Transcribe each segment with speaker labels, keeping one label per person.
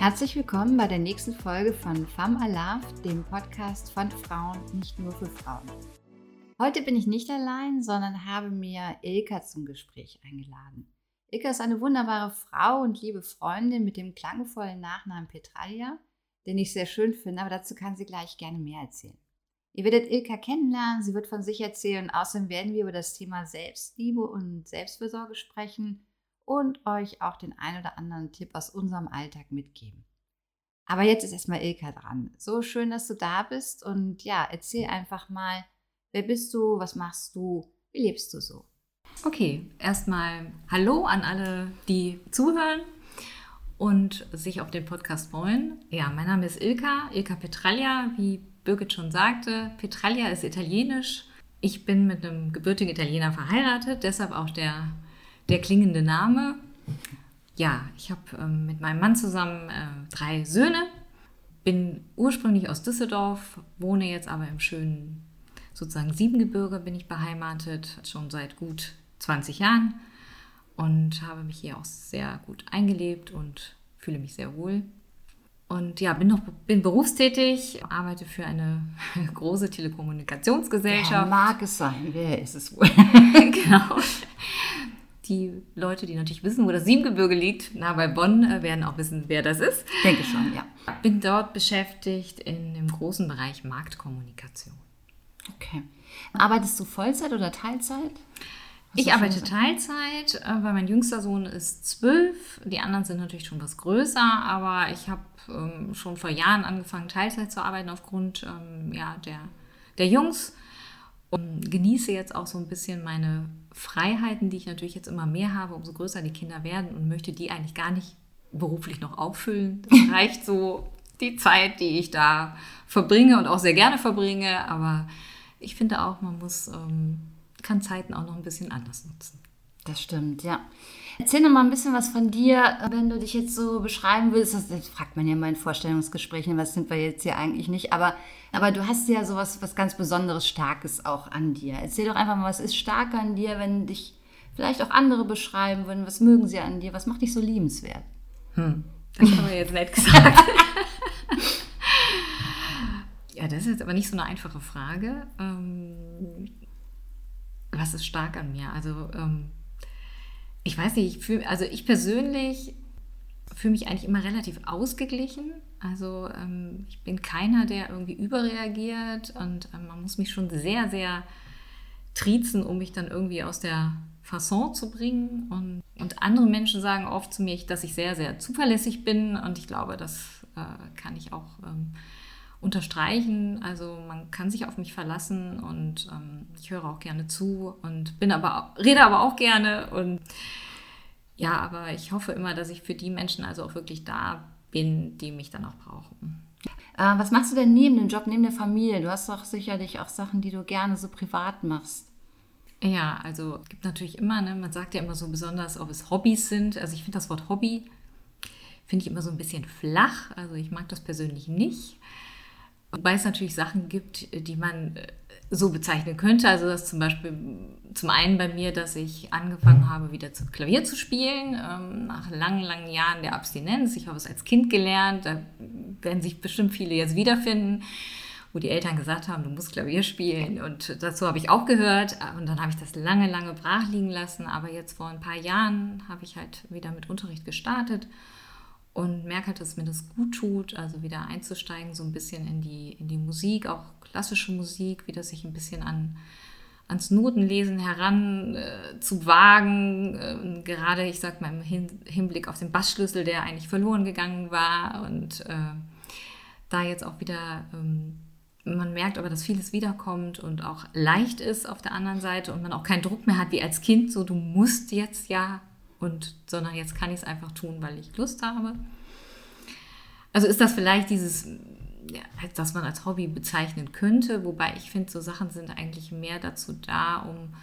Speaker 1: Herzlich willkommen bei der nächsten Folge von Femme Alaf, dem Podcast von Frauen, nicht nur für Frauen. Heute bin ich nicht allein, sondern habe mir Ilka zum Gespräch eingeladen. Ilka ist eine wunderbare Frau und liebe Freundin mit dem klangvollen Nachnamen Petralia, den ich sehr schön finde, aber dazu kann sie gleich gerne mehr erzählen. Ihr werdet Ilka kennenlernen, sie wird von sich erzählen und außerdem werden wir über das Thema Selbstliebe und Selbstfürsorge sprechen und euch auch den ein oder anderen Tipp aus unserem Alltag mitgeben. Aber jetzt ist erstmal Ilka dran. So schön, dass du da bist und ja, erzähl einfach mal, wer bist du, was machst du, wie lebst du so?
Speaker 2: Okay, erstmal Hallo an alle, die zuhören und sich auf den Podcast freuen. Ja, mein Name ist Ilka, Ilka Petraglia, wie Birgit schon sagte. Petraglia ist italienisch. Ich bin mit einem gebürtigen Italiener verheiratet, deshalb auch der der klingende Name. Ja, ich habe ähm, mit meinem Mann zusammen äh, drei Söhne, bin ursprünglich aus Düsseldorf, wohne jetzt aber im schönen sozusagen Siebengebirge bin ich beheimatet, schon seit gut 20 Jahren und habe mich hier auch sehr gut eingelebt und fühle mich sehr wohl. Und ja, bin noch bin berufstätig, arbeite für eine große Telekommunikationsgesellschaft. Ja,
Speaker 1: mag es sein, wer ist es wohl?
Speaker 2: genau die Leute, die natürlich wissen, wo das Siebengebirge liegt, nah bei Bonn, äh, werden auch wissen, wer das ist.
Speaker 1: Denke schon, ja.
Speaker 2: Bin dort beschäftigt in dem großen Bereich Marktkommunikation.
Speaker 1: Okay. Arbeitest du Vollzeit oder Teilzeit?
Speaker 2: Ich arbeite Teilzeit, äh, weil mein jüngster Sohn ist zwölf. Die anderen sind natürlich schon was größer, aber ich habe ähm, schon vor Jahren angefangen, Teilzeit zu arbeiten aufgrund ähm, ja, der, der Jungs und genieße jetzt auch so ein bisschen meine Freiheiten, die ich natürlich jetzt immer mehr habe, umso größer die Kinder werden und möchte die eigentlich gar nicht beruflich noch auffüllen. Das reicht so die Zeit, die ich da verbringe und auch sehr gerne verbringe. Aber ich finde auch, man muss, ähm, kann Zeiten auch noch ein bisschen anders nutzen.
Speaker 1: Das stimmt, ja. Erzähl noch mal ein bisschen was von dir, wenn du dich jetzt so beschreiben willst. Das, fragt man ja mal in Vorstellungsgesprächen, was sind wir jetzt hier eigentlich nicht. Aber, aber du hast ja sowas was ganz Besonderes, Starkes auch an dir. Erzähl doch einfach mal, was ist stark an dir, wenn dich vielleicht auch andere beschreiben würden. Was mögen sie an dir? Was macht dich so liebenswert?
Speaker 2: Hm, das haben wir jetzt nett gesagt. ja, das ist jetzt aber nicht so eine einfache Frage. Ähm, was ist stark an mir? Also ähm, ich weiß nicht, ich fühl, also ich persönlich fühle mich eigentlich immer relativ ausgeglichen. Also ähm, ich bin keiner, der irgendwie überreagiert und ähm, man muss mich schon sehr, sehr triezen, um mich dann irgendwie aus der Fasson zu bringen. Und, und andere Menschen sagen oft zu mir, dass ich sehr, sehr zuverlässig bin und ich glaube, das äh, kann ich auch ähm, unterstreichen. Also man kann sich auf mich verlassen und ähm, ich höre auch gerne zu und bin aber rede aber auch gerne und ja, aber ich hoffe immer, dass ich für die Menschen also auch wirklich da bin, die mich dann auch brauchen.
Speaker 1: Äh, was machst du denn neben dem Job, neben der Familie? Du hast doch sicherlich auch Sachen, die du gerne so privat machst.
Speaker 2: Ja, also es gibt natürlich immer, ne, man sagt ja immer so besonders, ob es Hobbys sind. Also ich finde das Wort Hobby, finde ich immer so ein bisschen flach. Also ich mag das persönlich nicht. Wobei es natürlich Sachen gibt, die man äh, so bezeichnen könnte. Also das zum Beispiel zum einen bei mir, dass ich angefangen habe, wieder zu Klavier zu spielen, ähm, nach langen, langen Jahren der Abstinenz. Ich habe es als Kind gelernt, da werden sich bestimmt viele jetzt wiederfinden, wo die Eltern gesagt haben, du musst Klavier spielen. Und dazu habe ich auch gehört. Und dann habe ich das lange, lange brach liegen lassen. Aber jetzt vor ein paar Jahren habe ich halt wieder mit Unterricht gestartet und merke halt, dass mir das gut tut, also wieder einzusteigen, so ein bisschen in die, in die Musik, auch klassische Musik, wieder sich ein bisschen an, ans Notenlesen heran äh, zu wagen. Äh, gerade, ich sag mal, im Hin Hinblick auf den Bassschlüssel, der eigentlich verloren gegangen war und äh, da jetzt auch wieder. Ähm, man merkt aber, dass vieles wiederkommt und auch leicht ist auf der anderen Seite und man auch keinen Druck mehr hat wie als Kind, so du musst jetzt ja und sondern jetzt kann ich es einfach tun, weil ich Lust habe. Also ist das vielleicht dieses, ja, das man als Hobby bezeichnen könnte, wobei ich finde, so Sachen sind eigentlich mehr dazu da, um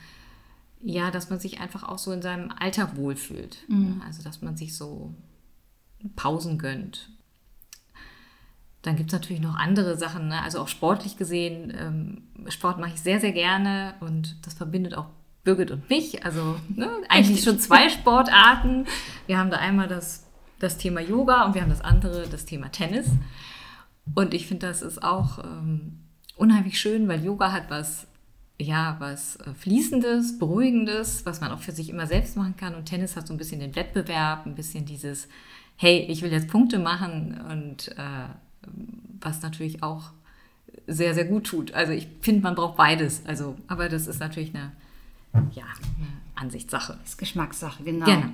Speaker 2: ja, dass man sich einfach auch so in seinem Alltag wohlfühlt. Mhm. Also dass man sich so Pausen gönnt. Dann gibt es natürlich noch andere Sachen, ne? also auch sportlich gesehen. Ähm, Sport mache ich sehr, sehr gerne und das verbindet auch Birgit und mich. Also ne, eigentlich schon zwei Sportarten. Wir haben da einmal das das Thema Yoga und wir haben das andere, das Thema Tennis. Und ich finde, das ist auch ähm, unheimlich schön, weil Yoga hat was, ja, was äh, Fließendes, Beruhigendes, was man auch für sich immer selbst machen kann. Und Tennis hat so ein bisschen den Wettbewerb, ein bisschen dieses, hey, ich will jetzt Punkte machen und äh, was natürlich auch sehr, sehr gut tut. Also ich finde, man braucht beides. Also, aber das ist natürlich eine, ja, Ansichtssache.
Speaker 1: Das ist Geschmackssache, genau.
Speaker 2: Genau.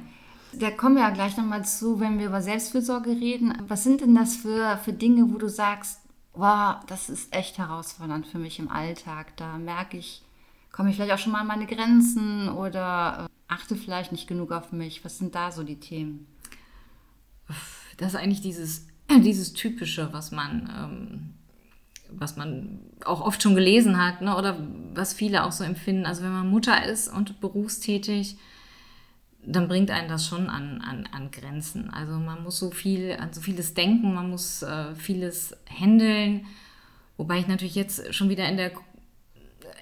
Speaker 1: Da kommen wir ja gleich nochmal zu, wenn wir über Selbstfürsorge reden. Was sind denn das für, für Dinge, wo du sagst, wow, das ist echt herausfordernd für mich im Alltag. Da merke ich, komme ich vielleicht auch schon mal an meine Grenzen oder äh, achte vielleicht nicht genug auf mich. Was sind da so die Themen?
Speaker 2: Das ist eigentlich dieses, dieses Typische, was man, ähm, was man auch oft schon gelesen hat, ne? oder was viele auch so empfinden. Also wenn man Mutter ist und berufstätig, dann bringt einen das schon an, an, an Grenzen. Also man muss so viel, an so vieles denken, man muss äh, vieles handeln. Wobei ich natürlich jetzt schon wieder in der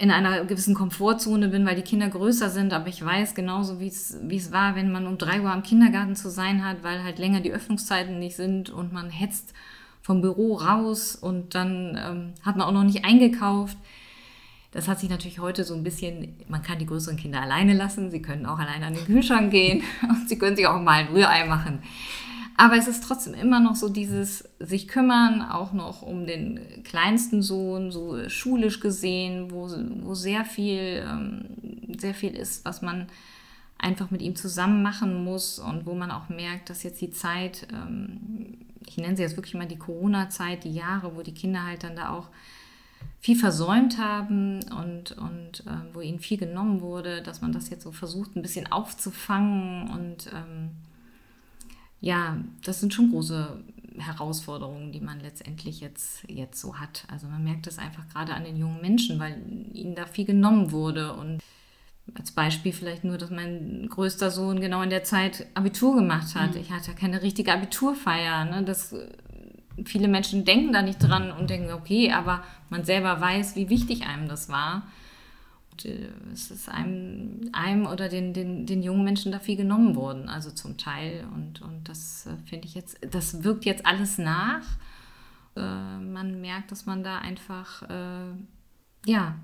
Speaker 2: in einer gewissen Komfortzone bin, weil die Kinder größer sind, aber ich weiß genauso, wie es, war, wenn man um drei Uhr am Kindergarten zu sein hat, weil halt länger die Öffnungszeiten nicht sind und man hetzt vom Büro raus und dann ähm, hat man auch noch nicht eingekauft. Das hat sich natürlich heute so ein bisschen, man kann die größeren Kinder alleine lassen, sie können auch alleine an den Kühlschrank gehen und sie können sich auch mal ein Rührei machen. Aber es ist trotzdem immer noch so dieses sich kümmern, auch noch um den kleinsten Sohn, so schulisch gesehen, wo, wo sehr viel, ähm, sehr viel ist, was man einfach mit ihm zusammen machen muss und wo man auch merkt, dass jetzt die Zeit, ähm, ich nenne sie jetzt wirklich mal die Corona-Zeit, die Jahre, wo die Kinder halt dann da auch viel versäumt haben und, und äh, wo ihnen viel genommen wurde, dass man das jetzt so versucht, ein bisschen aufzufangen. Und ähm, ja, das sind schon große Herausforderungen, die man letztendlich jetzt, jetzt so hat. Also man merkt das einfach gerade an den jungen Menschen, weil ihnen da viel genommen wurde. Und als Beispiel vielleicht nur, dass mein größter Sohn genau in der Zeit Abitur gemacht hat. Mhm. Ich hatte keine richtige Abiturfeier. Ne? Das viele Menschen denken da nicht dran und denken, okay, aber man selber weiß, wie wichtig einem das war. Und, äh, es ist einem, einem oder den, den, den jungen Menschen da viel genommen worden, also zum Teil. Und, und das äh, finde ich jetzt, das wirkt jetzt alles nach. Äh, man merkt, dass man da einfach, äh, ja,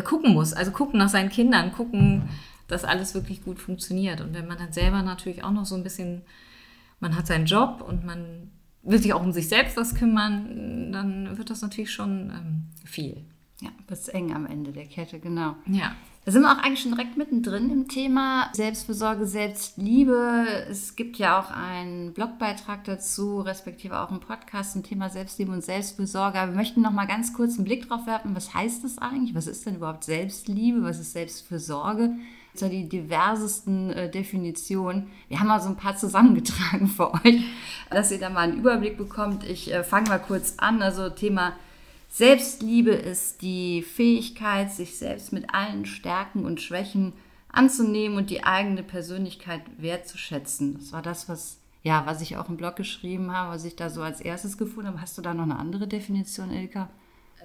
Speaker 2: gucken muss. Also gucken nach seinen Kindern, gucken, dass alles wirklich gut funktioniert. Und wenn man dann selber natürlich auch noch so ein bisschen, man hat seinen Job und man will sich auch um sich selbst was kümmern, dann wird das natürlich schon ähm, viel.
Speaker 1: Ja, bist eng am Ende der Kette, genau.
Speaker 2: Ja.
Speaker 1: Da sind wir auch eigentlich schon direkt mittendrin im Thema Selbstversorge, Selbstliebe. Es gibt ja auch einen Blogbeitrag dazu, respektive auch einen Podcast zum Thema Selbstliebe und Selbstversorge. Aber wir möchten noch mal ganz kurz einen Blick drauf werfen. Was heißt das eigentlich? Was ist denn überhaupt Selbstliebe? Was ist Selbstversorge? so die diversesten äh, Definitionen. Wir haben mal so ein paar zusammengetragen für euch, dass ihr da mal einen Überblick bekommt. Ich äh, fange mal kurz an. Also Thema Selbstliebe ist die Fähigkeit, sich selbst mit allen Stärken und Schwächen anzunehmen und die eigene Persönlichkeit wertzuschätzen. Das war das, was ja, was ich auch im Blog geschrieben habe, was ich da so als erstes gefunden habe. Hast du da noch eine andere Definition, Ilka?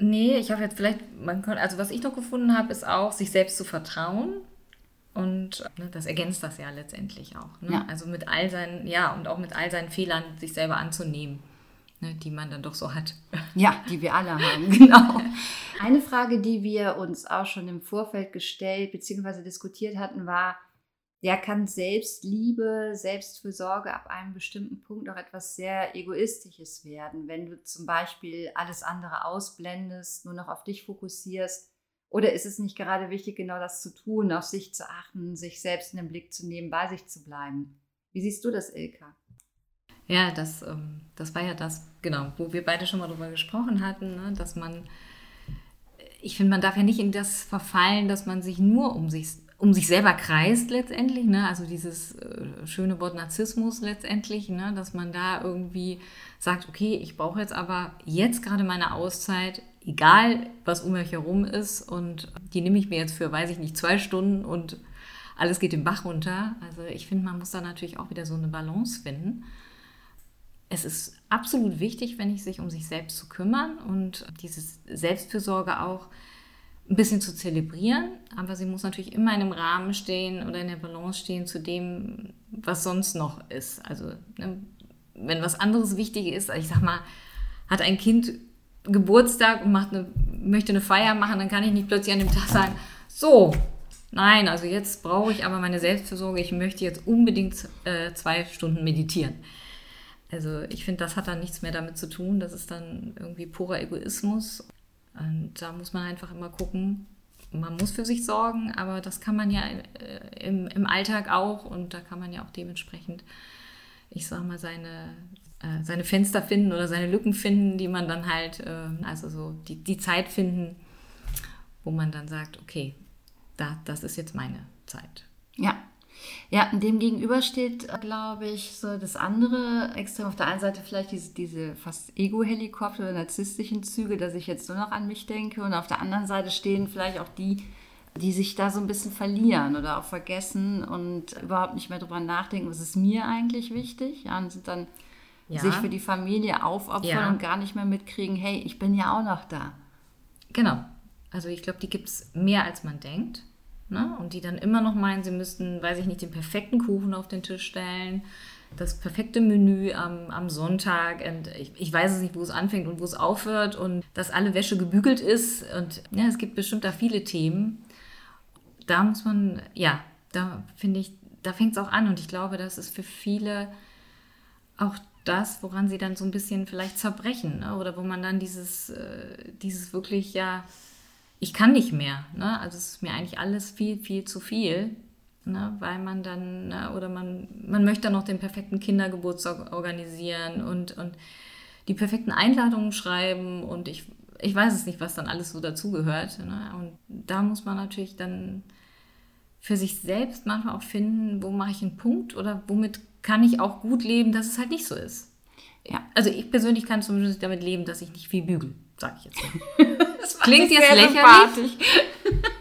Speaker 2: Nee, ich habe jetzt vielleicht, man kann, also was ich noch gefunden habe, ist auch, sich selbst zu vertrauen. Und ne, das ergänzt das ja letztendlich auch. Ne? Ja. Also mit all seinen, ja, und auch mit all seinen Fehlern sich selber anzunehmen, ne, die man dann doch so hat.
Speaker 1: Ja, die wir alle haben, genau. Eine Frage, die wir uns auch schon im Vorfeld gestellt bzw. diskutiert hatten, war, ja, kann Selbstliebe, Selbstfürsorge ab einem bestimmten Punkt auch etwas sehr Egoistisches werden, wenn du zum Beispiel alles andere ausblendest, nur noch auf dich fokussierst oder ist es nicht gerade wichtig, genau das zu tun, auf sich zu achten, sich selbst in den Blick zu nehmen, bei sich zu bleiben? Wie siehst du das, Ilka?
Speaker 2: Ja, das, ähm, das war ja das, genau, wo wir beide schon mal drüber gesprochen hatten, ne, dass man, ich finde, man darf ja nicht in das verfallen, dass man sich nur um sich, um sich selber kreist letztendlich, ne? also dieses äh, schöne Wort Narzissmus letztendlich, ne? dass man da irgendwie sagt, okay, ich brauche jetzt aber jetzt gerade meine Auszeit, egal was um mich herum ist und die nehme ich mir jetzt für, weiß ich nicht, zwei Stunden und alles geht den Bach runter. Also ich finde, man muss da natürlich auch wieder so eine Balance finden. Es ist absolut wichtig, wenn ich sich um sich selbst zu kümmern und dieses Selbstfürsorge auch ein bisschen zu zelebrieren, aber sie muss natürlich immer in einem Rahmen stehen oder in der Balance stehen zu dem, was sonst noch ist. Also ne, wenn was anderes wichtig ist, ich sag mal, hat ein Kind Geburtstag und macht eine, möchte eine Feier machen, dann kann ich nicht plötzlich an dem Tag sagen, so, nein, also jetzt brauche ich aber meine Selbstversorgung, ich möchte jetzt unbedingt äh, zwei Stunden meditieren. Also ich finde, das hat dann nichts mehr damit zu tun, das ist dann irgendwie purer Egoismus. Und da muss man einfach immer gucken, man muss für sich sorgen, aber das kann man ja äh, im, im Alltag auch und da kann man ja auch dementsprechend, ich sag mal, seine, äh, seine Fenster finden oder seine Lücken finden, die man dann halt, äh, also so die, die Zeit finden, wo man dann sagt, okay, da, das ist jetzt meine Zeit.
Speaker 1: Ja, ja, dem gegenüber steht, glaube ich, so das andere Extrem. Auf der einen Seite vielleicht diese, diese fast Ego-Helikopter oder narzisstischen Züge, dass ich jetzt nur noch an mich denke. Und auf der anderen Seite stehen vielleicht auch die, die sich da so ein bisschen verlieren oder auch vergessen und überhaupt nicht mehr drüber nachdenken, was ist mir eigentlich wichtig. Ja, und sind dann ja. sich für die Familie aufopfern ja. und gar nicht mehr mitkriegen, hey, ich bin ja auch noch da.
Speaker 2: Genau. Also ich glaube, die gibt es mehr, als man denkt. Ne? Und die dann immer noch meinen, sie müssten, weiß ich nicht, den perfekten Kuchen auf den Tisch stellen, das perfekte Menü am, am Sonntag. Und ich, ich weiß es nicht, wo es anfängt und wo es aufhört und dass alle Wäsche gebügelt ist. Und ja, es gibt bestimmt da viele Themen. Da muss man, ja, da finde ich, da fängt es auch an. Und ich glaube, das ist für viele auch das, woran sie dann so ein bisschen vielleicht zerbrechen. Ne? Oder wo man dann dieses, äh, dieses wirklich, ja, ich kann nicht mehr. Ne? Also es ist mir eigentlich alles viel, viel zu viel. Ne? Weil man dann, ne? oder man, man möchte dann noch den perfekten Kindergeburtstag organisieren und, und die perfekten Einladungen schreiben und ich, ich weiß es nicht, was dann alles so dazugehört. Ne? Und da muss man natürlich dann für sich selbst manchmal auch finden, wo mache ich einen Punkt oder womit kann ich auch gut leben, dass es halt nicht so ist. Ja. Also ich persönlich kann zum Beispiel damit leben, dass ich nicht viel bügel, sage ich jetzt. Das Klingt jetzt lächerlich.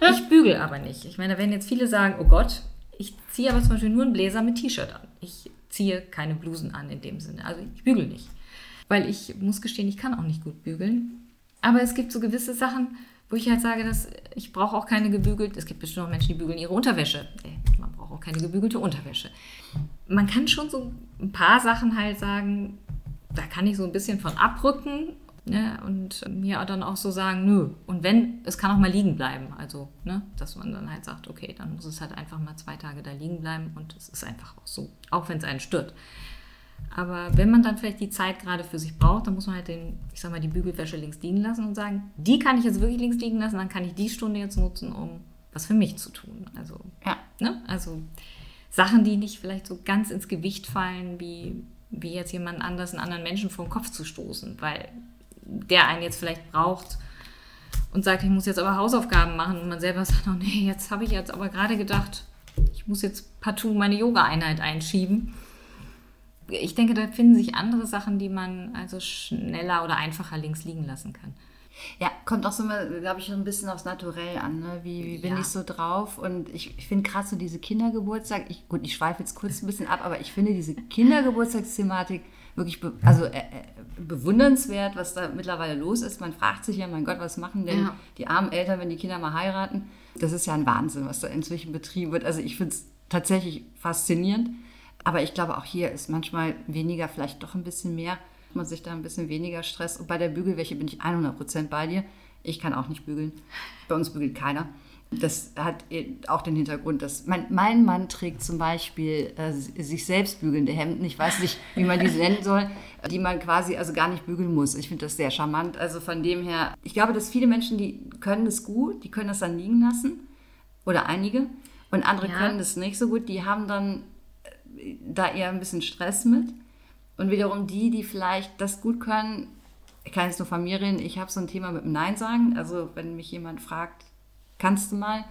Speaker 2: ich bügel aber nicht. Ich meine, da werden jetzt viele sagen, oh Gott, ich ziehe aber zum Beispiel nur einen Bläser mit T-Shirt an. Ich ziehe keine Blusen an in dem Sinne. Also ich bügel nicht. Weil ich muss gestehen, ich kann auch nicht gut bügeln. Aber es gibt so gewisse Sachen, wo ich halt sage, dass ich brauche auch keine gebügelte. Es gibt bestimmt auch Menschen, die bügeln ihre Unterwäsche. Man braucht auch keine gebügelte Unterwäsche. Man kann schon so ein paar Sachen halt sagen, da kann ich so ein bisschen von abrücken Ne? Und mir dann auch so sagen, nö. Und wenn, es kann auch mal liegen bleiben. Also, ne? dass man dann halt sagt, okay, dann muss es halt einfach mal zwei Tage da liegen bleiben und es ist einfach auch so. Auch wenn es einen stört. Aber wenn man dann vielleicht die Zeit gerade für sich braucht, dann muss man halt den, ich sag mal, die Bügelwäsche links liegen lassen und sagen, die kann ich jetzt wirklich links liegen lassen, dann kann ich die Stunde jetzt nutzen, um was für mich zu tun. Also, ja. ne? also Sachen, die nicht vielleicht so ganz ins Gewicht fallen, wie, wie jetzt jemand anders, einen anderen Menschen vor den Kopf zu stoßen, weil der einen jetzt vielleicht braucht und sagt, ich muss jetzt aber Hausaufgaben machen und man selber sagt, oh nee, jetzt habe ich jetzt aber gerade gedacht, ich muss jetzt partout meine Yoga-Einheit einschieben. Ich denke, da finden sich andere Sachen, die man also schneller oder einfacher links liegen lassen kann.
Speaker 1: Ja, kommt auch so mal, glaube ich, ein bisschen aufs Naturell an. Ne? Wie, wie bin ja. ich so drauf? Und ich, ich finde gerade so diese Kindergeburtstag, ich, gut, ich schweife jetzt kurz ein bisschen ab, aber ich finde diese Kindergeburtstagsthematik wirklich be also, äh, äh, bewundernswert, was da mittlerweile los ist. Man fragt sich ja, mein Gott, was machen denn ja. die armen Eltern, wenn die Kinder mal heiraten? Das ist ja ein Wahnsinn, was da inzwischen betrieben wird. Also ich finde es tatsächlich faszinierend. Aber ich glaube, auch hier ist manchmal weniger, vielleicht doch ein bisschen mehr. Man sich da ein bisschen weniger Stress. Und bei der Bügelwäsche bin ich 100% bei dir. Ich kann auch nicht bügeln. Bei uns bügelt keiner. Das hat auch den Hintergrund, dass mein, mein Mann trägt zum Beispiel äh, sich selbst bügelnde Hemden. Ich weiß nicht, wie man diese nennen soll, die man quasi also gar nicht bügeln muss. Ich finde das sehr charmant. Also von dem her, ich glaube, dass viele Menschen, die können das gut, die können das dann liegen lassen. Oder einige. Und andere ja. können das nicht so gut. Die haben dann äh, da eher ein bisschen Stress mit. Und wiederum die, die vielleicht das gut können, ich kann jetzt nur von mir reden, ich habe so ein Thema mit dem Nein sagen. Also wenn mich jemand fragt, kannst du mal,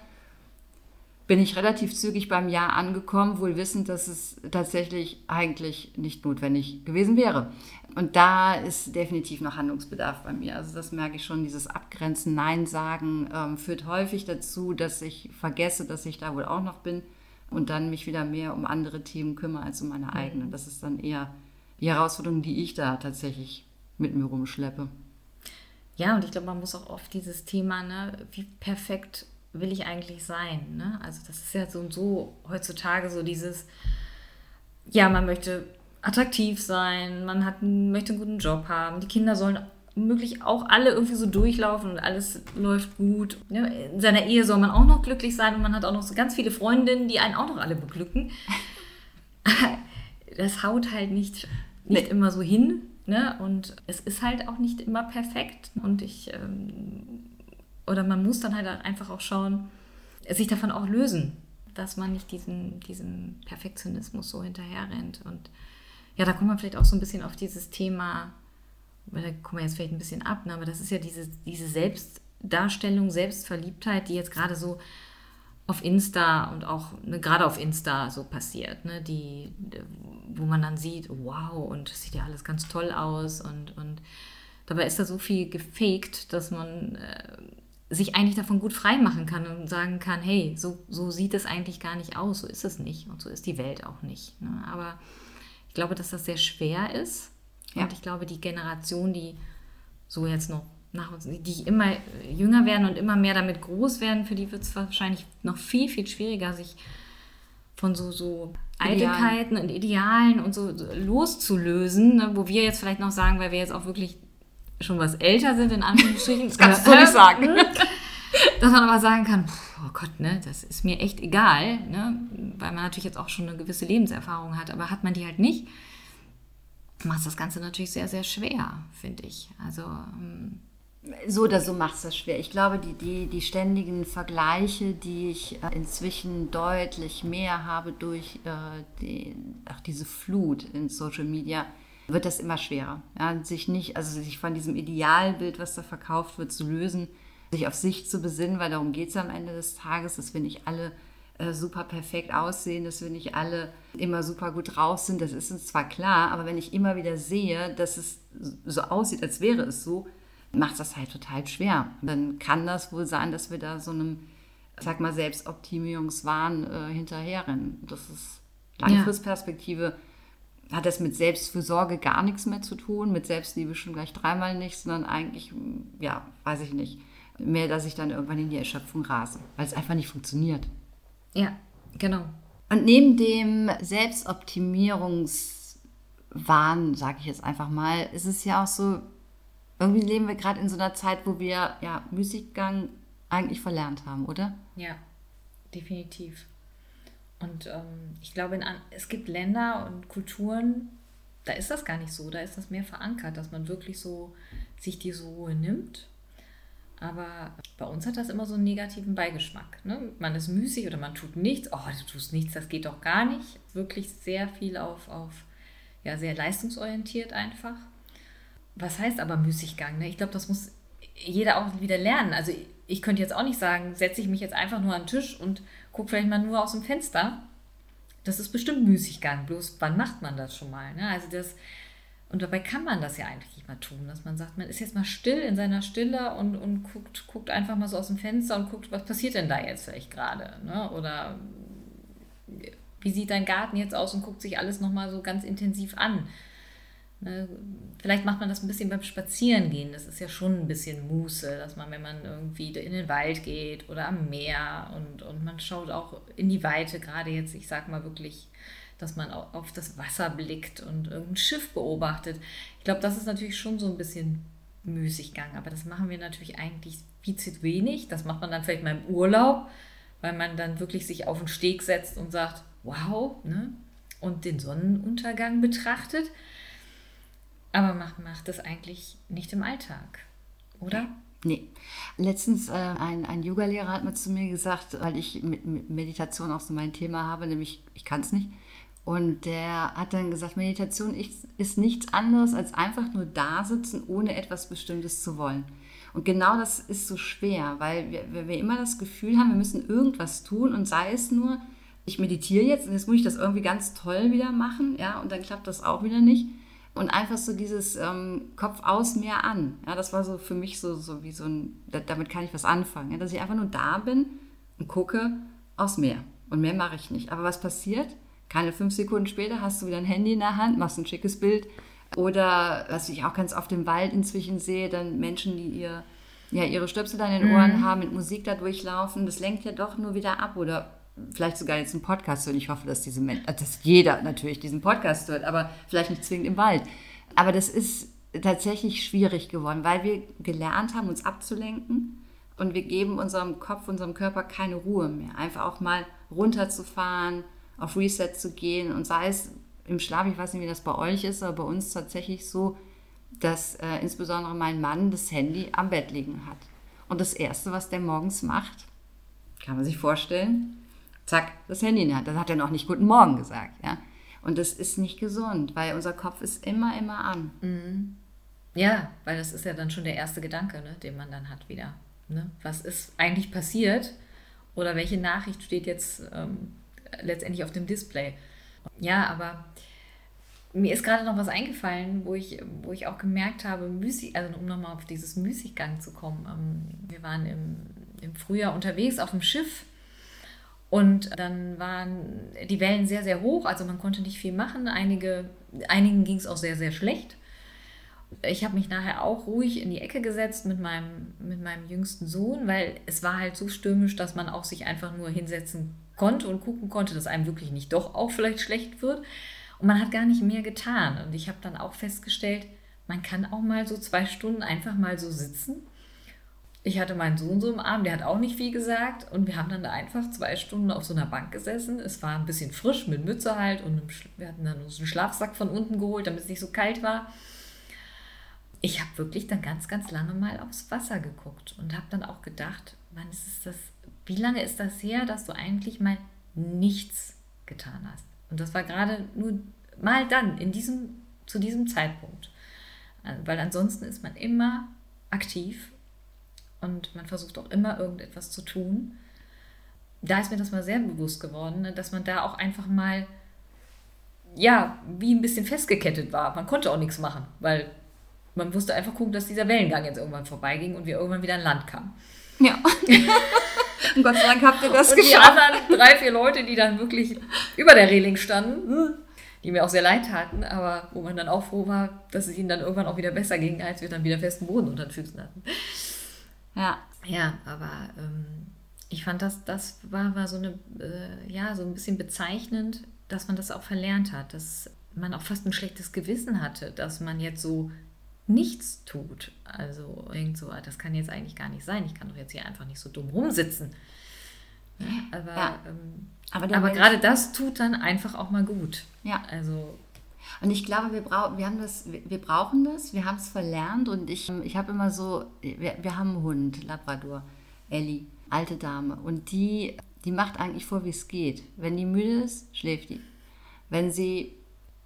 Speaker 1: bin ich relativ zügig beim Ja angekommen, wohl wissend, dass es tatsächlich eigentlich nicht notwendig gewesen wäre. Und da ist definitiv noch Handlungsbedarf bei mir. Also das merke ich schon, dieses Abgrenzen, Nein sagen ähm, führt häufig dazu, dass ich vergesse, dass ich da wohl auch noch bin und dann mich wieder mehr um andere Themen kümmere als um meine eigenen. Das ist dann eher die Herausforderung, die ich da tatsächlich mit mir rumschleppe.
Speaker 2: Ja, und ich glaube, man muss auch oft dieses Thema, ne, wie perfekt will ich eigentlich sein? Ne? Also das ist ja so und so heutzutage so dieses, ja, man möchte attraktiv sein, man hat, möchte einen guten Job haben, die Kinder sollen möglich auch alle irgendwie so durchlaufen und alles läuft gut. In seiner Ehe soll man auch noch glücklich sein und man hat auch noch so ganz viele Freundinnen, die einen auch noch alle beglücken. Das haut halt nicht, nicht nee. immer so hin. Ne? Und es ist halt auch nicht immer perfekt. Und ich, ähm, oder man muss dann halt einfach auch schauen, sich davon auch lösen, dass man nicht diesen, diesem Perfektionismus so hinterher rennt. Und ja, da kommt man vielleicht auch so ein bisschen auf dieses Thema da kommen wir jetzt vielleicht ein bisschen ab, ne? aber das ist ja diese, diese Selbstdarstellung, Selbstverliebtheit, die jetzt gerade so auf Insta und auch ne, gerade auf Insta so passiert, ne? die, wo man dann sieht, wow, und sieht ja alles ganz toll aus und, und dabei ist da so viel gefaked, dass man äh, sich eigentlich davon gut frei machen kann und sagen kann, hey, so, so sieht es eigentlich gar nicht aus, so ist es nicht und so ist die Welt auch nicht. Ne? Aber ich glaube, dass das sehr schwer ist ja. Und ich glaube, die Generation, die so jetzt noch nach uns, die immer jünger werden und immer mehr damit groß werden, für die wird es wahrscheinlich noch viel, viel schwieriger, sich von so, so Eitelkeiten und Idealen und so loszulösen, ne? wo wir jetzt vielleicht noch sagen, weil wir jetzt auch wirklich schon was älter sind, in Anführungsstrichen. Das
Speaker 1: kannst du nicht sagen.
Speaker 2: Dass man aber sagen kann, oh Gott, ne, das ist mir echt egal, ne? weil man natürlich jetzt auch schon eine gewisse Lebenserfahrung hat, aber hat man die halt nicht, macht das Ganze natürlich sehr, sehr schwer, finde ich. Also.
Speaker 1: So oder so macht es das schwer. Ich glaube, die, die, die ständigen Vergleiche, die ich äh, inzwischen deutlich mehr habe durch äh, die, auch diese Flut in Social Media, wird das immer schwerer. Ja, sich nicht, also sich von diesem Idealbild, was da verkauft wird, zu lösen, sich auf sich zu besinnen, weil darum geht es am Ende des Tages, dass wir nicht alle äh, super perfekt aussehen, dass wir nicht alle immer super gut drauf sind. Das ist uns zwar klar, aber wenn ich immer wieder sehe, dass es so aussieht, als wäre es so, macht das halt total schwer. Dann kann das wohl sein, dass wir da so einem, sag mal, Selbstoptimierungswahn äh, hinterherrennen. Das ist Langfristperspektive. Ja. Hat das mit Selbstfürsorge gar nichts mehr zu tun, mit Selbstliebe schon gleich dreimal nicht, sondern eigentlich, ja, weiß ich nicht, mehr, dass ich dann irgendwann in die Erschöpfung rase, weil es einfach nicht funktioniert.
Speaker 2: Ja, genau.
Speaker 1: Und neben dem Selbstoptimierungswahn, sage ich jetzt einfach mal, ist es ja auch so, irgendwie leben wir gerade in so einer Zeit, wo wir ja Müßiggang eigentlich verlernt haben, oder?
Speaker 2: Ja, definitiv. Und ähm, ich glaube, in, es gibt Länder und Kulturen, da ist das gar nicht so, da ist das mehr verankert, dass man wirklich so sich diese Ruhe nimmt aber bei uns hat das immer so einen negativen Beigeschmack. Ne? Man ist müßig oder man tut nichts. Oh, du tust nichts, das geht doch gar nicht. Wirklich sehr viel auf, auf ja, sehr leistungsorientiert einfach. Was heißt aber Müßiggang? Ne? Ich glaube, das muss jeder auch wieder lernen. Also ich könnte jetzt auch nicht sagen, setze ich mich jetzt einfach nur an den Tisch und gucke vielleicht mal nur aus dem Fenster. Das ist bestimmt Müßiggang. Bloß wann macht man das schon mal? Ne? Also das und dabei kann man das ja eigentlich nicht mal tun, dass man sagt, man ist jetzt mal still in seiner Stille und, und guckt, guckt einfach mal so aus dem Fenster und guckt, was passiert denn da jetzt vielleicht gerade? Ne? Oder wie sieht dein Garten jetzt aus und guckt sich alles nochmal so ganz intensiv an. Ne? Vielleicht macht man das ein bisschen beim Spazierengehen. Das ist ja schon ein bisschen Muße, dass man, wenn man irgendwie in den Wald geht oder am Meer und, und man schaut auch in die Weite, gerade jetzt, ich sag mal wirklich dass man auf das Wasser blickt und irgendein Schiff beobachtet. Ich glaube, das ist natürlich schon so ein bisschen Müßiggang, aber das machen wir natürlich eigentlich viel zu wenig. Das macht man dann vielleicht mal im Urlaub, weil man dann wirklich sich auf den Steg setzt und sagt, wow, ne? und den Sonnenuntergang betrachtet. Aber macht, macht das eigentlich nicht im Alltag, oder?
Speaker 1: Nee. Letztens äh, ein, ein Yoga-Lehrer hat mir zu mir gesagt, weil ich mit Meditation auch so mein Thema habe, nämlich ich kann es nicht. Und der hat dann gesagt, Meditation ist nichts anderes als einfach nur da sitzen, ohne etwas Bestimmtes zu wollen. Und genau das ist so schwer, weil wir, wir immer das Gefühl haben, wir müssen irgendwas tun und sei es nur, ich meditiere jetzt und jetzt muss ich das irgendwie ganz toll wieder machen, ja, und dann klappt das auch wieder nicht. Und einfach so dieses ähm, Kopf aus, mehr an. Ja, das war so für mich so, so wie so ein, damit kann ich was anfangen. Ja, dass ich einfach nur da bin und gucke aus mehr. Und mehr mache ich nicht. Aber was passiert? Keine fünf Sekunden später hast du wieder ein Handy in der Hand, machst ein schickes Bild, Oder was ich auch ganz oft im Wald inzwischen sehe, dann Menschen, die ihr, ja, ihre Stöpsel dann in den Ohren mhm. haben, mit Musik da durchlaufen, das lenkt ja doch nur wieder ab. Oder vielleicht sogar jetzt einen Podcast hören. Ich hoffe, dass, diese Men dass jeder natürlich diesen Podcast hört, aber vielleicht nicht zwingend im Wald. Aber das ist tatsächlich schwierig geworden, weil wir gelernt haben, uns abzulenken und wir geben unserem Kopf, unserem Körper keine Ruhe mehr. Einfach auch mal runterzufahren, auf Reset zu gehen und sei es im Schlaf, ich weiß nicht, wie das bei euch ist, aber bei uns tatsächlich so, dass äh, insbesondere mein Mann das Handy am Bett liegen hat. Und das Erste, was der morgens macht, kann man sich vorstellen, zack, das Handy in der Hand. Dann hat er noch nicht Guten Morgen gesagt. Ja? Und das ist nicht gesund, weil unser Kopf ist immer, immer an.
Speaker 2: Mhm. Ja, weil das ist ja dann schon der erste Gedanke, ne, den man dann hat wieder. Ne? Was ist eigentlich passiert oder welche Nachricht steht jetzt ähm, letztendlich auf dem Display? Ja, aber mir ist gerade noch was eingefallen, wo ich, wo ich auch gemerkt habe, Müßig, also um nochmal auf dieses Müßiggang zu kommen. Ähm, wir waren im, im Frühjahr unterwegs auf dem Schiff und dann waren die Wellen sehr, sehr hoch, also man konnte nicht viel machen. Einige, einigen ging es auch sehr, sehr schlecht. Ich habe mich nachher auch ruhig in die Ecke gesetzt mit meinem, mit meinem jüngsten Sohn, weil es war halt so stürmisch, dass man auch sich einfach nur hinsetzen konnte und gucken konnte, dass einem wirklich nicht doch auch vielleicht schlecht wird. Und man hat gar nicht mehr getan. Und ich habe dann auch festgestellt, man kann auch mal so zwei Stunden einfach mal so sitzen. Ich hatte meinen Sohn so im Arm, der hat auch nicht viel gesagt. Und wir haben dann da einfach zwei Stunden auf so einer Bank gesessen. Es war ein bisschen frisch mit Mütze halt. Und wir hatten dann uns einen Schlafsack von unten geholt, damit es nicht so kalt war ich habe wirklich dann ganz, ganz lange mal aufs Wasser geguckt und habe dann auch gedacht, wann ist das, wie lange ist das her, dass du eigentlich mal nichts getan hast? Und das war gerade nur mal dann, in diesem, zu diesem Zeitpunkt. Äh, weil ansonsten ist man immer aktiv und man versucht auch immer irgendetwas zu tun. Da ist mir das mal sehr bewusst geworden, ne, dass man da auch einfach mal, ja, wie ein bisschen festgekettet war. Man konnte auch nichts machen, weil man musste einfach gucken, dass dieser Wellengang jetzt irgendwann vorbeiging und wir irgendwann wieder an Land kamen. Ja. und Gott sei Dank habt ihr das und geschafft. Die anderen drei, vier Leute, die dann wirklich über der Reling standen, die mir auch sehr leid taten, aber wo man dann auch froh war, dass es ihnen dann irgendwann auch wieder besser ging, als wir dann wieder festen Boden unter den Füßen hatten. Ja. Ja, aber ähm, ich fand, das, das war, war so eine, äh, ja, so ein bisschen bezeichnend, dass man das auch verlernt hat, dass man auch fast ein schlechtes Gewissen hatte, dass man jetzt so nichts tut. Also irgend so, das kann jetzt eigentlich gar nicht sein. Ich kann doch jetzt hier einfach nicht so dumm rumsitzen. Ja, aber, ja. Ähm, aber, aber gerade das tut dann einfach auch mal gut.
Speaker 1: Ja. Also und ich glaube, wir, brauchen, wir, haben das, wir brauchen das, wir haben es verlernt und ich, ich habe immer so, wir, wir haben einen Hund, Labrador, Ellie, alte Dame und die, die macht eigentlich vor, wie es geht. Wenn die müde ist, schläft die. Wenn sie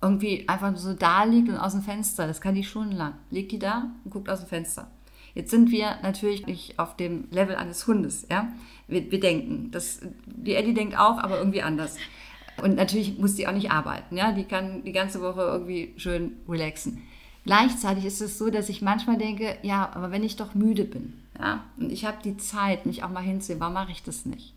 Speaker 1: irgendwie einfach so da liegt und aus dem Fenster. Das kann die schon lang. Liegt die da und guckt aus dem Fenster. Jetzt sind wir natürlich nicht auf dem Level eines Hundes. Ja? Wir, wir denken. Das, die Ellie denkt auch, aber irgendwie anders. Und natürlich muss die auch nicht arbeiten. Ja? Die kann die ganze Woche irgendwie schön relaxen. Gleichzeitig ist es so, dass ich manchmal denke, ja, aber wenn ich doch müde bin ja, und ich habe die Zeit, mich auch mal hinzusehen, warum mache ich das nicht?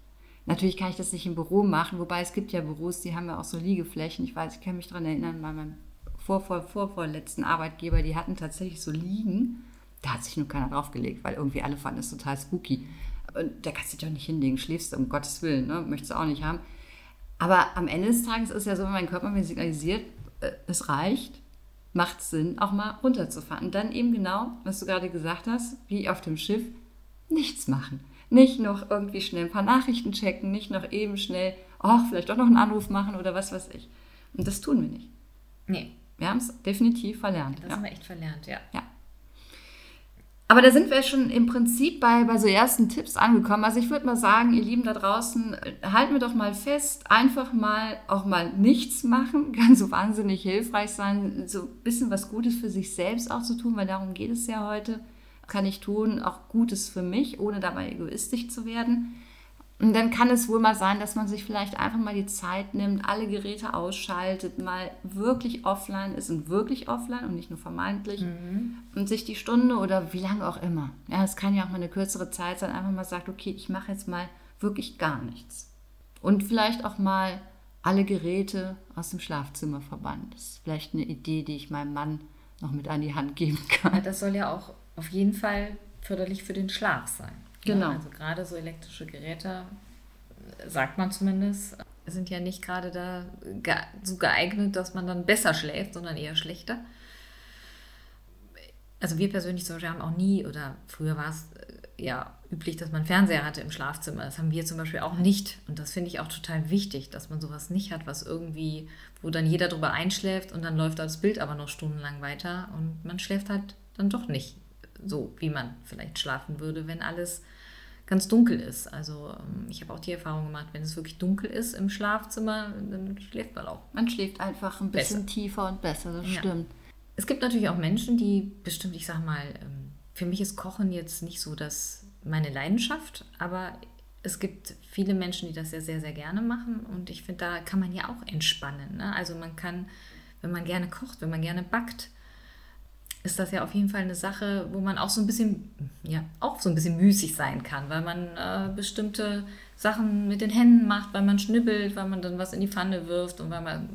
Speaker 1: Natürlich kann ich das nicht im Büro machen, wobei es gibt ja Büros, die haben ja auch so Liegeflächen. Ich weiß, ich kann mich daran erinnern, bei meinem vorvor, vorvorletzten Arbeitgeber, die hatten tatsächlich so Liegen. Da hat sich nur keiner draufgelegt, weil irgendwie alle fanden es total spooky. Und da kannst du dich doch nicht hinlegen, schläfst um Gottes Willen, ne? möchtest du auch nicht haben. Aber am Ende des Tages ist es ja so, wenn mein Körper mir signalisiert, äh, es reicht, macht es Sinn, auch mal runterzufahren. Und dann eben genau, was du gerade gesagt hast, wie auf dem Schiff, nichts machen nicht noch irgendwie schnell ein paar Nachrichten checken, nicht noch eben schnell, oh, vielleicht doch noch einen Anruf machen oder was weiß ich. Und das tun wir nicht. Nee. Wir haben es definitiv verlernt.
Speaker 2: Das ja. haben wir echt verlernt, ja.
Speaker 1: Ja. Aber da sind wir schon im Prinzip bei, bei so ersten Tipps angekommen. Also ich würde mal sagen, ihr Lieben da draußen, halten wir doch mal fest, einfach mal auch mal nichts machen, kann so wahnsinnig hilfreich sein, so ein bisschen was Gutes für sich selbst auch zu tun, weil darum geht es ja heute kann ich tun, auch Gutes für mich, ohne dabei egoistisch zu werden. Und dann kann es wohl mal sein, dass man sich vielleicht einfach mal die Zeit nimmt, alle Geräte ausschaltet, mal wirklich offline ist und wirklich offline und nicht nur vermeintlich mhm. und sich die Stunde oder wie lange auch immer, ja, es kann ja auch mal eine kürzere Zeit sein, einfach mal sagt, okay, ich mache jetzt mal wirklich gar nichts. Und vielleicht auch mal alle Geräte aus dem Schlafzimmer verbannt. Das ist vielleicht eine Idee, die ich meinem Mann noch mit an die Hand geben kann. Ja,
Speaker 2: das soll ja auch auf jeden Fall förderlich für den Schlaf sein. Ne? Genau. Also gerade so elektrische Geräte, sagt man zumindest, sind ja nicht gerade da so geeignet, dass man dann besser schläft, sondern eher schlechter. Also wir persönlich zum Beispiel haben auch nie, oder früher war es äh, ja üblich, dass man Fernseher hatte im Schlafzimmer. Das haben wir zum Beispiel auch nicht. Und das finde ich auch total wichtig, dass man sowas nicht hat, was irgendwie, wo dann jeder drüber einschläft und dann läuft das Bild aber noch stundenlang weiter und man schläft halt dann doch nicht so, wie man vielleicht schlafen würde, wenn alles ganz dunkel ist. Also ähm, ich habe auch die Erfahrung gemacht, wenn es wirklich dunkel ist im Schlafzimmer, dann schläft man auch.
Speaker 1: Man schläft einfach ein bisschen besser. tiefer und besser, das ja. stimmt.
Speaker 2: Es gibt natürlich auch Menschen, die bestimmt, ich sag mal, ähm, für mich ist Kochen jetzt nicht so das meine Leidenschaft, aber es gibt viele Menschen, die das ja sehr, sehr gerne machen und ich finde, da kann man ja auch entspannen. Ne? Also man kann, wenn man gerne kocht, wenn man gerne backt, ist das ja auf jeden Fall eine Sache, wo man auch so ein bisschen, ja, auch so ein bisschen müßig sein kann, weil man äh, bestimmte Sachen mit den Händen macht, weil man schnibbelt, weil man dann was in die Pfanne wirft und weil man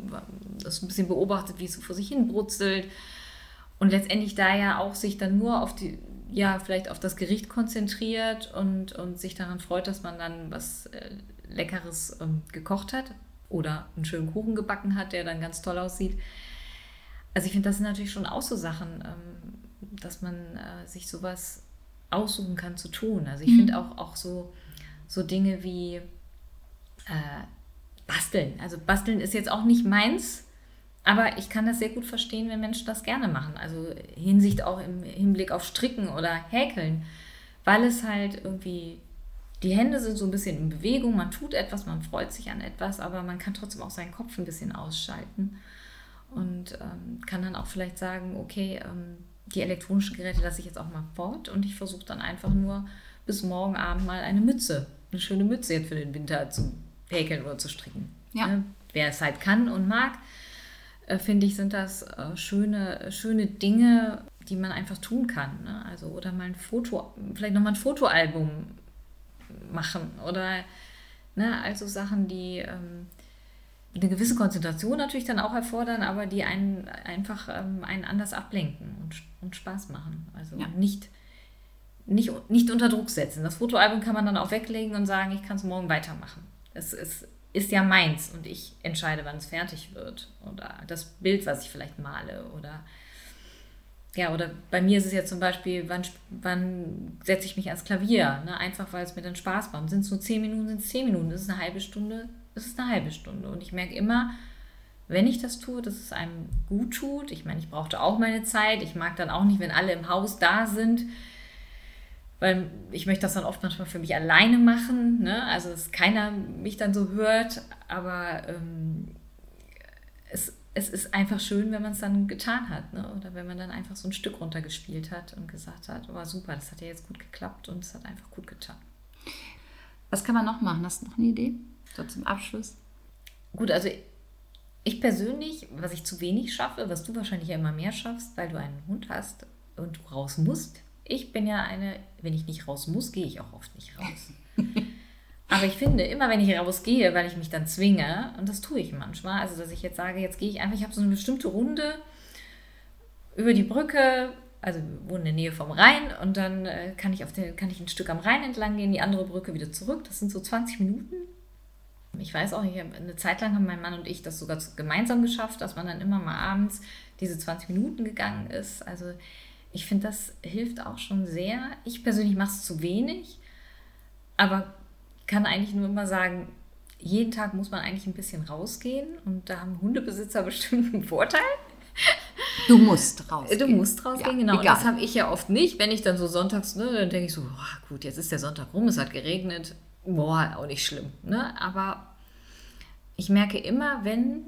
Speaker 2: das ein bisschen beobachtet, wie es so vor sich hin brutzelt. Und letztendlich da ja auch sich dann nur auf die, ja, vielleicht auf das Gericht konzentriert und, und sich daran freut, dass man dann was äh, Leckeres ähm, gekocht hat oder einen schönen Kuchen gebacken hat, der dann ganz toll aussieht also ich finde, das sind natürlich schon auch so Sachen, ähm, dass man äh, sich sowas aussuchen kann zu tun. Also ich mhm. finde auch, auch so, so Dinge wie äh, Basteln. Also Basteln ist jetzt auch nicht meins, aber ich kann das sehr gut verstehen, wenn Menschen das gerne machen. Also Hinsicht auch im Hinblick auf Stricken oder Häkeln, weil es halt irgendwie, die Hände sind so ein bisschen in Bewegung, man tut etwas, man freut sich an etwas, aber man kann trotzdem auch seinen Kopf ein bisschen ausschalten und ähm, kann dann auch vielleicht sagen, okay, ähm, die elektronischen Geräte lasse ich jetzt auch mal fort und ich versuche dann einfach nur bis morgen Abend mal eine Mütze, eine schöne Mütze jetzt für den Winter zu häkeln oder zu stricken. Ja. Ne? Wer es halt kann und mag, äh, finde ich, sind das äh, schöne, schöne Dinge, die man einfach tun kann. Ne? Also, oder mal ein Foto, vielleicht nochmal ein Fotoalbum machen oder ne, also Sachen, die ähm, eine gewisse Konzentration natürlich dann auch erfordern, aber die einen einfach ähm, einen anders ablenken und, und Spaß machen. Also ja. nicht, nicht, nicht unter Druck setzen. Das Fotoalbum kann man dann auch weglegen und sagen, ich kann es morgen weitermachen. Es ist, ist ja meins und ich entscheide, wann es fertig wird. Oder das Bild, was ich vielleicht male. Oder ja, oder bei mir ist es jetzt zum Beispiel, wann, wann setze ich mich ans Klavier? Ne? Einfach weil es mir dann Spaß macht. Sind es nur zehn Minuten, sind es zehn Minuten, das ist eine halbe Stunde, es ist eine halbe Stunde. Und ich merke immer, wenn ich das tue, dass es einem gut tut. Ich meine, ich brauchte auch meine Zeit. Ich mag dann auch nicht, wenn alle im Haus da sind, weil ich möchte das dann oft manchmal für mich alleine machen. Ne? Also, dass keiner mich dann so hört. Aber ähm, es, es ist einfach schön, wenn man es dann getan hat. Ne? Oder wenn man dann einfach so ein Stück runtergespielt hat und gesagt hat, oh super, das hat ja jetzt gut geklappt und es hat einfach gut getan.
Speaker 1: Was kann man noch machen? Hast du noch eine Idee? So zum Abschluss.
Speaker 2: Gut, also ich persönlich, was ich zu wenig schaffe, was du wahrscheinlich ja immer mehr schaffst, weil du einen Hund hast und du raus musst. Ich bin ja eine, wenn ich nicht raus muss, gehe ich auch oft nicht raus. Aber ich finde, immer wenn ich rausgehe, weil ich mich dann zwinge, und das tue ich manchmal, also dass ich jetzt sage, jetzt gehe ich einfach, ich habe so eine bestimmte Runde über die Brücke, also wir wohnen in der Nähe vom Rhein und dann äh, kann ich, auf den, kann ich ein Stück am Rhein entlang gehen, die andere Brücke wieder zurück. Das sind so 20 Minuten ich weiß auch, ich eine Zeit lang haben mein Mann und ich das sogar gemeinsam geschafft, dass man dann immer mal abends diese 20 Minuten gegangen ist. Also ich finde, das hilft auch schon sehr. Ich persönlich mache es zu wenig, aber kann eigentlich nur immer sagen, jeden Tag muss man eigentlich ein bisschen rausgehen und da haben Hundebesitzer bestimmt einen Vorteil.
Speaker 1: Du musst rausgehen.
Speaker 2: Du musst rausgehen, ja, genau. Das habe ich ja oft nicht. Wenn ich dann so sonntags, ne, dann denke ich so, oh, gut, jetzt ist der Sonntag rum, es hat geregnet, boah, auch nicht schlimm. Ne? Aber ich merke immer, wenn,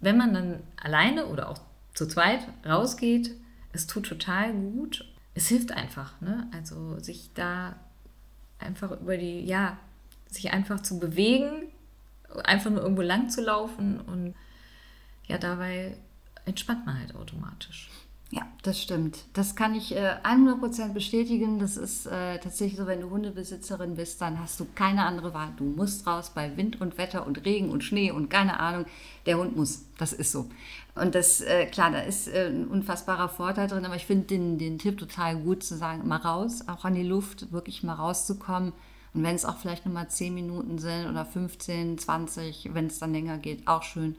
Speaker 2: wenn man dann alleine oder auch zu zweit rausgeht, es tut total gut. Es hilft einfach, ne? Also sich da einfach über die, ja, sich einfach zu bewegen, einfach nur irgendwo lang zu laufen und ja, dabei entspannt man halt automatisch.
Speaker 1: Ja, das stimmt. Das kann ich äh, 100% bestätigen. Das ist äh, tatsächlich so, wenn du Hundebesitzerin bist, dann hast du keine andere Wahl. Du musst raus bei Wind und Wetter und Regen und Schnee und keine Ahnung. Der Hund muss. Das ist so. Und das, äh, klar, da ist äh, ein unfassbarer Vorteil drin, aber ich finde den, den Tipp total gut zu sagen, mal raus, auch an die Luft, wirklich mal rauszukommen. Und wenn es auch vielleicht nur mal 10 Minuten sind oder 15, 20, wenn es dann länger geht, auch schön,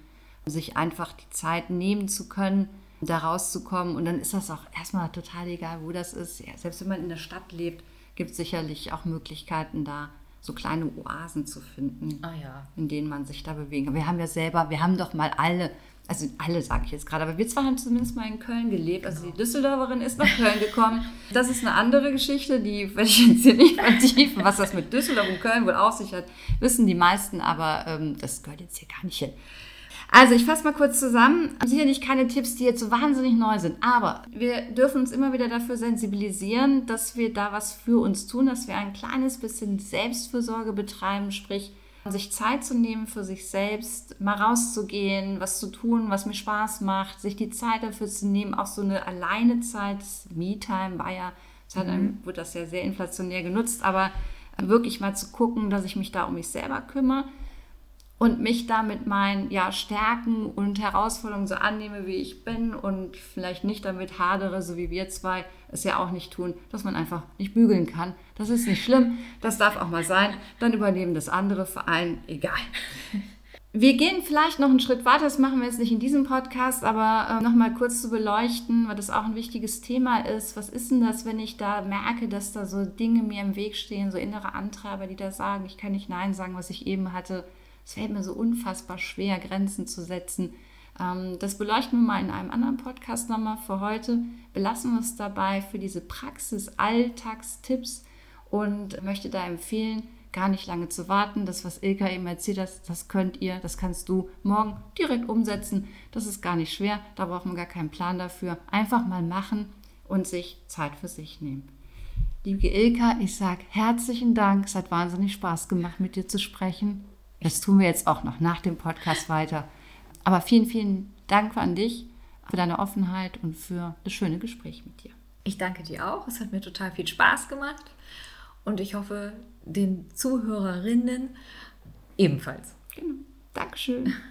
Speaker 1: sich einfach die Zeit nehmen zu können da rauszukommen. Und dann ist das auch erstmal total egal, wo das ist. Ja, selbst wenn man in der Stadt lebt, gibt es sicherlich auch Möglichkeiten, da so kleine Oasen zu finden,
Speaker 2: ah, ja.
Speaker 1: in denen man sich da bewegen Wir haben ja selber, wir haben doch mal alle, also alle sage ich jetzt gerade, aber wir zwei haben zumindest mal in Köln gelebt. Also die Düsseldorferin ist nach Köln gekommen. Das ist eine andere Geschichte, die werde ich jetzt hier nicht vertiefen. Was das mit Düsseldorf und Köln wohl auf sich hat, wissen die meisten, aber ähm, das gehört jetzt hier gar nicht hin. Also ich fasse mal kurz zusammen. Sicherlich keine Tipps, die jetzt so wahnsinnig neu sind, aber wir dürfen uns immer wieder dafür sensibilisieren, dass wir da was für uns tun, dass wir ein kleines bisschen Selbstfürsorge betreiben, sprich sich Zeit zu nehmen für sich selbst, mal rauszugehen, was zu tun, was mir Spaß macht, sich die Zeit dafür zu nehmen, auch so eine Alleinezeit, Me-Time war ja, Zeit mhm. wird das ja sehr inflationär genutzt, aber wirklich mal zu gucken, dass ich mich da um mich selber kümmere und mich da mit meinen ja, Stärken und Herausforderungen so annehme, wie ich bin und vielleicht nicht damit hadere, so wie wir zwei es ja auch nicht tun, dass man einfach nicht bügeln kann. Das ist nicht schlimm, das darf auch mal sein. Dann übernehmen das andere Verein, egal. Wir gehen vielleicht noch einen Schritt weiter, das machen wir jetzt nicht in diesem Podcast, aber äh, nochmal kurz zu beleuchten, weil das auch ein wichtiges Thema ist. Was ist denn das, wenn ich da merke, dass da so Dinge mir im Weg stehen, so innere Antreiber, die da sagen, ich kann nicht Nein sagen, was ich eben hatte, es fällt mir so unfassbar schwer, Grenzen zu setzen. Ähm, das beleuchten wir mal in einem anderen Podcast nochmal. Für heute belassen wir es dabei für diese Praxis-Alltagstipps und möchte da empfehlen, gar nicht lange zu warten. Das, was Ilka eben erzählt hat, das könnt ihr, das kannst du morgen direkt umsetzen. Das ist gar nicht schwer, da braucht man gar keinen Plan dafür. Einfach mal machen und sich Zeit für sich nehmen. Liebe Ilka, ich sage herzlichen Dank. Es hat wahnsinnig Spaß gemacht, mit dir zu sprechen. Das tun wir jetzt auch noch nach dem Podcast weiter. Aber vielen, vielen Dank an dich für deine Offenheit und für das schöne Gespräch mit dir.
Speaker 2: Ich danke dir auch. Es hat mir total viel Spaß gemacht und ich hoffe den Zuhörerinnen ebenfalls.
Speaker 1: Genau. Dankeschön.